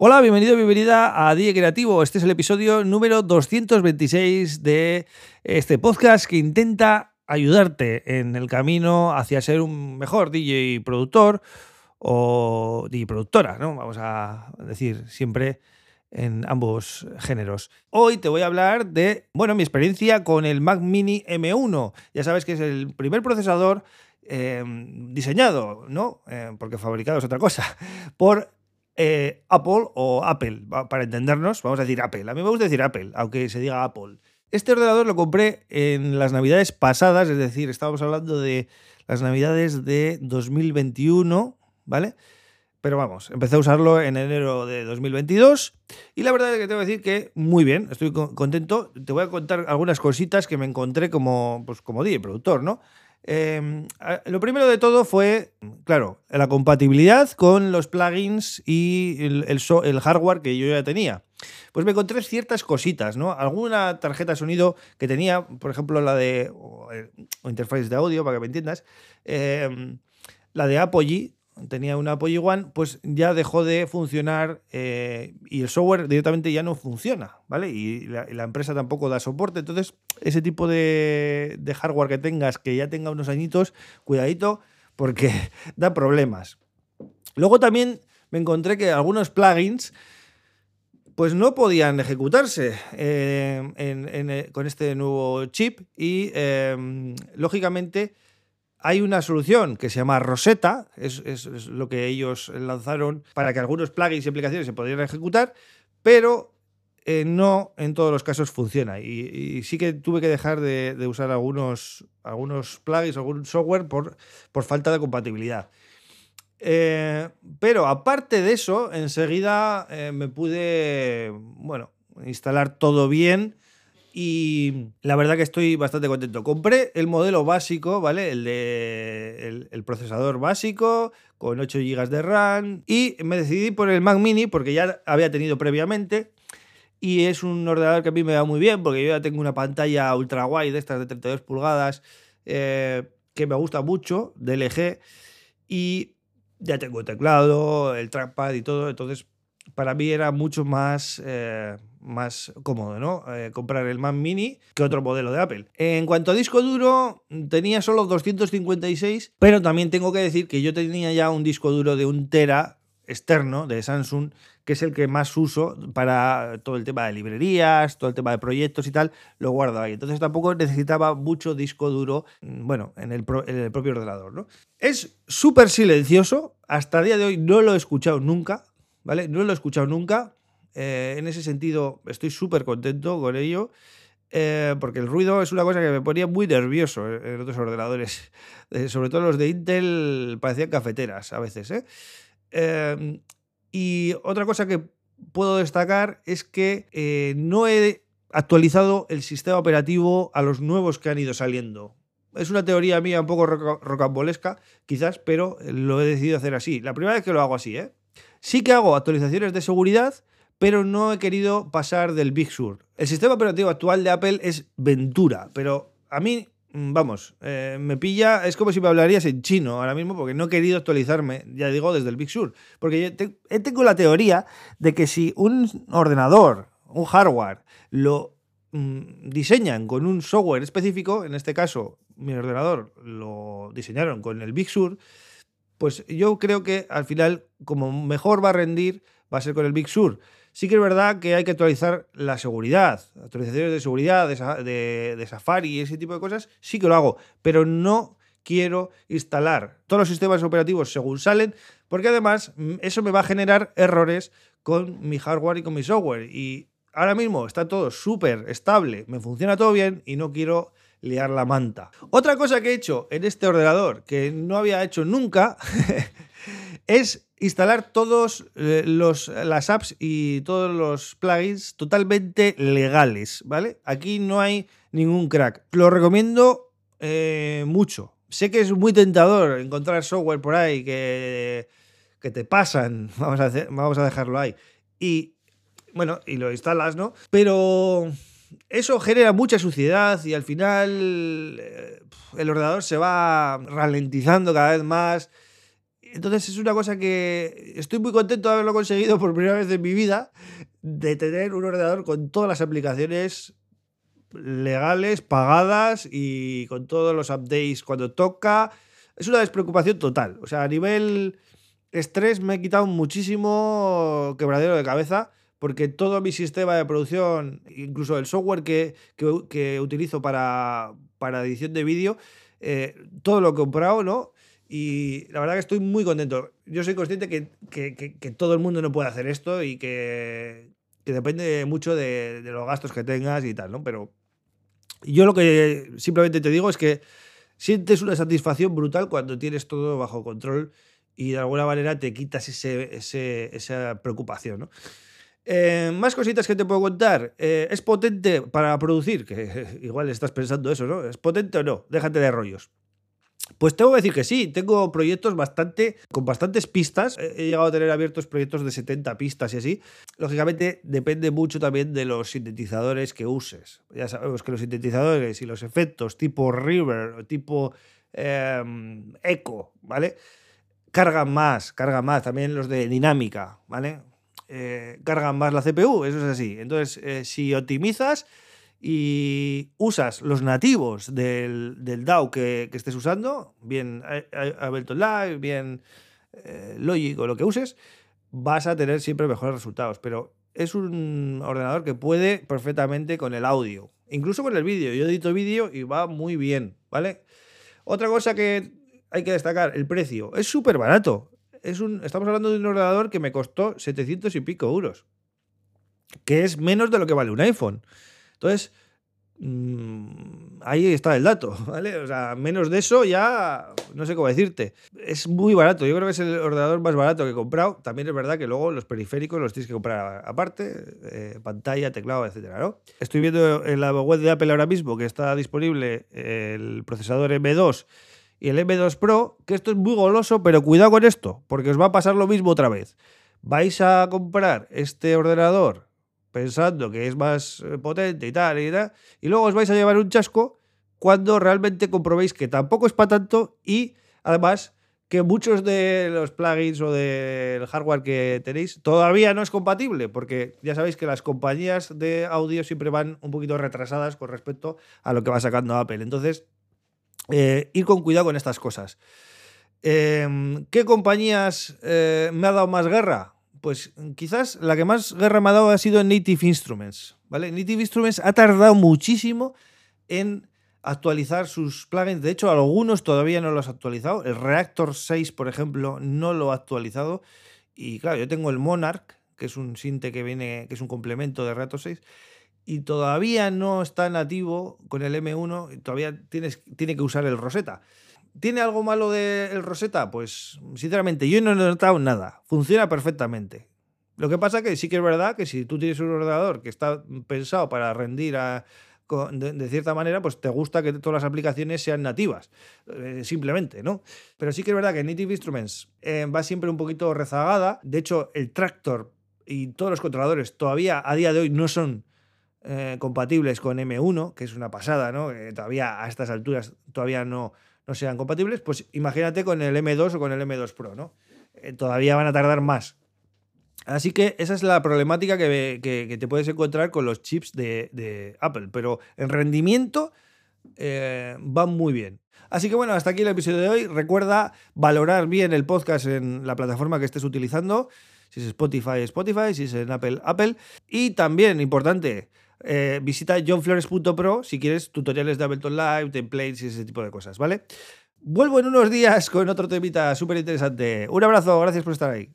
Hola, bienvenido, bienvenida a Día Creativo. Este es el episodio número 226 de este podcast que intenta ayudarte en el camino hacia ser un mejor DJ productor o DJ productora, ¿no? Vamos a decir siempre en ambos géneros. Hoy te voy a hablar de, bueno, mi experiencia con el Mac Mini M1. Ya sabes que es el primer procesador eh, diseñado, ¿no? Eh, porque fabricado es otra cosa, por eh, Apple o Apple, para entendernos, vamos a decir Apple. A mí me gusta decir Apple, aunque se diga Apple. Este ordenador lo compré en las navidades pasadas, es decir, estábamos hablando de las navidades de 2021, ¿vale? Pero vamos, empecé a usarlo en enero de 2022 y la verdad es que tengo que decir que muy bien, estoy contento. Te voy a contar algunas cositas que me encontré como, pues, como DJ, productor, ¿no? Em, lo primero de todo fue, claro, la compatibilidad con los plugins y el, hardware que yo ya tenía. Pues me encontré ciertas cositas, ¿no? Alguna tarjeta de sonido que tenía, por ejemplo, la de. o, interface de audio, para que me entiendas. Em, la de Apogee, tenía una Apogee One, pues ya dejó de funcionar eh, y el software directamente ya no funciona, ¿vale? Y la, empresa tampoco da soporte. Entonces, ese tipo de, hardware que tengas, que ya tenga unos añitos, cuidadito, porque da problemas. Luego también me encontré que algunos plugins pues no podían ejecutarse eh, eh, con este nuevo chip y lógicamente hay una solución que se llama Rosetta, es, lo que ellos lanzaron para que algunos plugins y aplicaciones se pudieran ejecutar, pero eh, no en todos los casos funciona. Y, sí que tuve que dejar de, usar algunos, algunos plugins, algún software por, por falta de compatibilidad. Eh, pero aparte de eso, enseguida eh, me pude, bueno, instalar todo bien y la verdad que estoy bastante contento. Compré el modelo básico, ¿vale? El de el, procesador básico con 8 GB de RAM y me decidí por el Mac Mini porque ya había tenido previamente y es un ordenador que a mí me va muy bien porque yo ya tengo una pantalla ultra wide de estas de 32 pulgadas eh, que me gusta mucho de LG y ya tengo el teclado, el trackpad y todo, entonces para mí era mucho más, eh, más cómodo, ¿no? Eh, comprar el Mac Mini que otro modelo de Apple. En cuanto a disco duro, tenía solo 256, pero también tengo que decir que yo tenía ya un disco duro de un tera externo de Samsung, que es el que más uso para todo el tema de librerías, todo el tema de proyectos y tal, lo guardo ahí. Entonces tampoco necesitaba mucho disco duro, mm, bueno, en el, en el propio ordenador, ¿no? Es súper silencioso, hasta el día de hoy no lo he escuchado nunca, ¿vale? No lo he escuchado nunca. Eh, en ese sentido, estoy súper contento con ello. Eh, porque el ruido es una cosa que me ponía muy nervioso en otros ordenadores. Eh, sobre todo los de Intel parecían cafeteras a veces. Em, y otra cosa que puedo destacar es que no he actualizado el sistema operativo a los nuevos que han ido saliendo. Es una teoría mía un poco rocambolesca, quizás, pero lo he decidido hacer así. La primera vez que lo hago así, ¿eh? Sí que hago actualizaciones de seguridad, pero no he querido pasar del Big Sur. El sistema operativo actual de Apple es Ventura, pero a mí, mm, vamos, eh, me pilla, es como si me hablarías en chino ahora mismo, porque no he querido actualizarme, ya digo, desde el Big Sur. Porque yo tengo la teoría de que si un ordenador, un hardware, lo mm, diseñan con un software específico, en este caso mi ordenador lo diseñaron con el Big Sur, pues yo creo que al final, como mejor va a rendir, va a ser con el Big Sur. Sí que es verdad que hay que actualizar la seguridad, actualizaciones de seguridad, de, Safari y ese tipo de cosas, sí que lo hago, pero no quiero instalar todos los sistemas operativos según salen, porque además mm, eso me va a generar errores con mi hardware y con mi software. Y ahora mismo está todo súper estable, me funciona todo bien y no quiero liar la manta. Otra cosa que he hecho en este ordenador que no había hecho nunca es instalar todos eh, las apps y todos los plugins totalmente legales, ¿vale? Aquí no hay ningún crack. Lo recomiendo eh, mucho. Sé que es muy tentador encontrar software por ahí que, que te pasan, vamos a, vamos a dejarlo ahí. Y bueno, y lo instalas, ¿no? Pero eso genera mucha suciedad y al final eh, el ordenador se va ralentizando cada vez más. Entonces es una cosa que estoy muy contento de haberlo conseguido por primera vez en mi vida, de tener un ordenador con todas las aplicaciones legales, pagadas y con todos los updates cuando toca. Es una despreocupación total. O sea, a nivel estrés me he quitado muchísimo quebradero de cabeza porque todo mi sistema de producción, incluso el software que, que, utilizo para, para, edición de vídeo, eh, todo lo he comprado, ¿no? Y la verdad que estoy muy contento. Yo soy consciente que, que todo el mundo no puede hacer esto y que, depende mucho de, de, los gastos que tengas y tal, ¿no? Pero yo lo que simplemente te digo es que sientes una satisfacción brutal cuando tienes todo bajo control y de alguna manera te quitas ese, esa preocupación, ¿no? Eh, más cositas que te puedo contar. Eh, ¿Es potente para producir? Que igual estás pensando eso, ¿no? ¿Es potente o no? Déjate de rollos. Pues tengo que decir que sí, tengo proyectos bastante con bastantes pistas. He llegado a tener abiertos proyectos de 70 pistas y así. Lógicamente depende mucho también de los sintetizadores que uses. Ya sabemos que los sintetizadores y los efectos tipo River, tipo em, Echo, ¿vale? Cargan más, cargan más. También los de dinámica, ¿vale? Eh, cargan más la CPU, eso es así. Entonces, eh, si optimizas y usas los nativos del, del DAO que, estés usando, bien Ableton Live, bien eh, Logic o lo que uses, vas a tener siempre mejores resultados. Pero es un ordenador que puede perfectamente con el audio, incluso con el vídeo. Yo edito vídeo y va muy bien, ¿vale? Otra cosa que hay que destacar, el precio. Es súper barato es un, estamos hablando de un ordenador que me costó 700 y pico euros, que es menos de lo que vale un iPhone. Entonces, mm, ahí está el dato, ¿vale? O sea, menos de eso ya no sé cómo decirte. Es muy barato, yo creo que es el ordenador más barato que he comprado. También es verdad que luego los periféricos los tienes que comprar aparte, eh, pantalla, teclado, etcétera, ¿no? Estoy viendo en la web de Apple ahora mismo que está disponible el procesador M2 y el M2 Pro, que esto es muy goloso, pero cuidado con esto, porque os va a pasar lo mismo otra vez. Vais a comprar este ordenador pensando que es más eh, potente y tal y tal, y luego os vais a llevar un chasco cuando realmente comprobéis que tampoco es para tanto y además que muchos de los plugins o del hardware que tenéis todavía no es compatible, porque ya sabéis que las compañías de audio siempre van un poquito retrasadas con respecto a lo que va sacando Apple. Entonces, eh, ir con cuidado con estas cosas. Em, ¿Qué compañías eh, me ha dado más guerra? Pues quizás la que más guerra me ha dado ha sido Native Instruments. ¿vale? Native Instruments ha tardado muchísimo en actualizar sus plugins. De hecho, algunos todavía no los ha actualizado. El Reactor 6, por ejemplo, no lo ha actualizado. Y claro, yo tengo el Monarch, que es un sinte que viene, que es un complemento de Reactor 6 y todavía no está nativo con el M1, y todavía tienes, tiene que usar el Rosetta. ¿Tiene algo malo del Rosetta? Pues sinceramente yo no he notado nada. Funciona perfectamente. Lo que pasa que sí que es verdad que si tú tienes un ordenador que está pensado para rendir de, cierta manera, pues te gusta que todas las aplicaciones sean nativas, eh, simplemente, ¿no? Pero sí que es verdad que Native Instruments eh, va siempre un poquito rezagada. De hecho, el Tractor y todos los controladores todavía a día de hoy no son eh, compatibles con M1, que es una pasada, ¿no? todavía a estas alturas todavía no, no sean compatibles, pues imagínate con el M2 o con el M2 Pro, ¿no? Eh, todavía van a tardar más. Así que esa es la problemática que, te puedes encontrar con los chips de, Apple, pero en rendimiento eh, van muy bien. Así que bueno, hasta aquí el episodio de hoy. Recuerda valorar bien el podcast en la plataforma que estés utilizando. Si es Spotify, Spotify, si es en Apple, Apple. Y también, importante, eh, visita johnflores.pro si quieres tutoriales de Ableton Live, templates y ese tipo de cosas, ¿vale? Vuelvo en unos días con otro temita súper interesante. Un abrazo, gracias por estar ahí.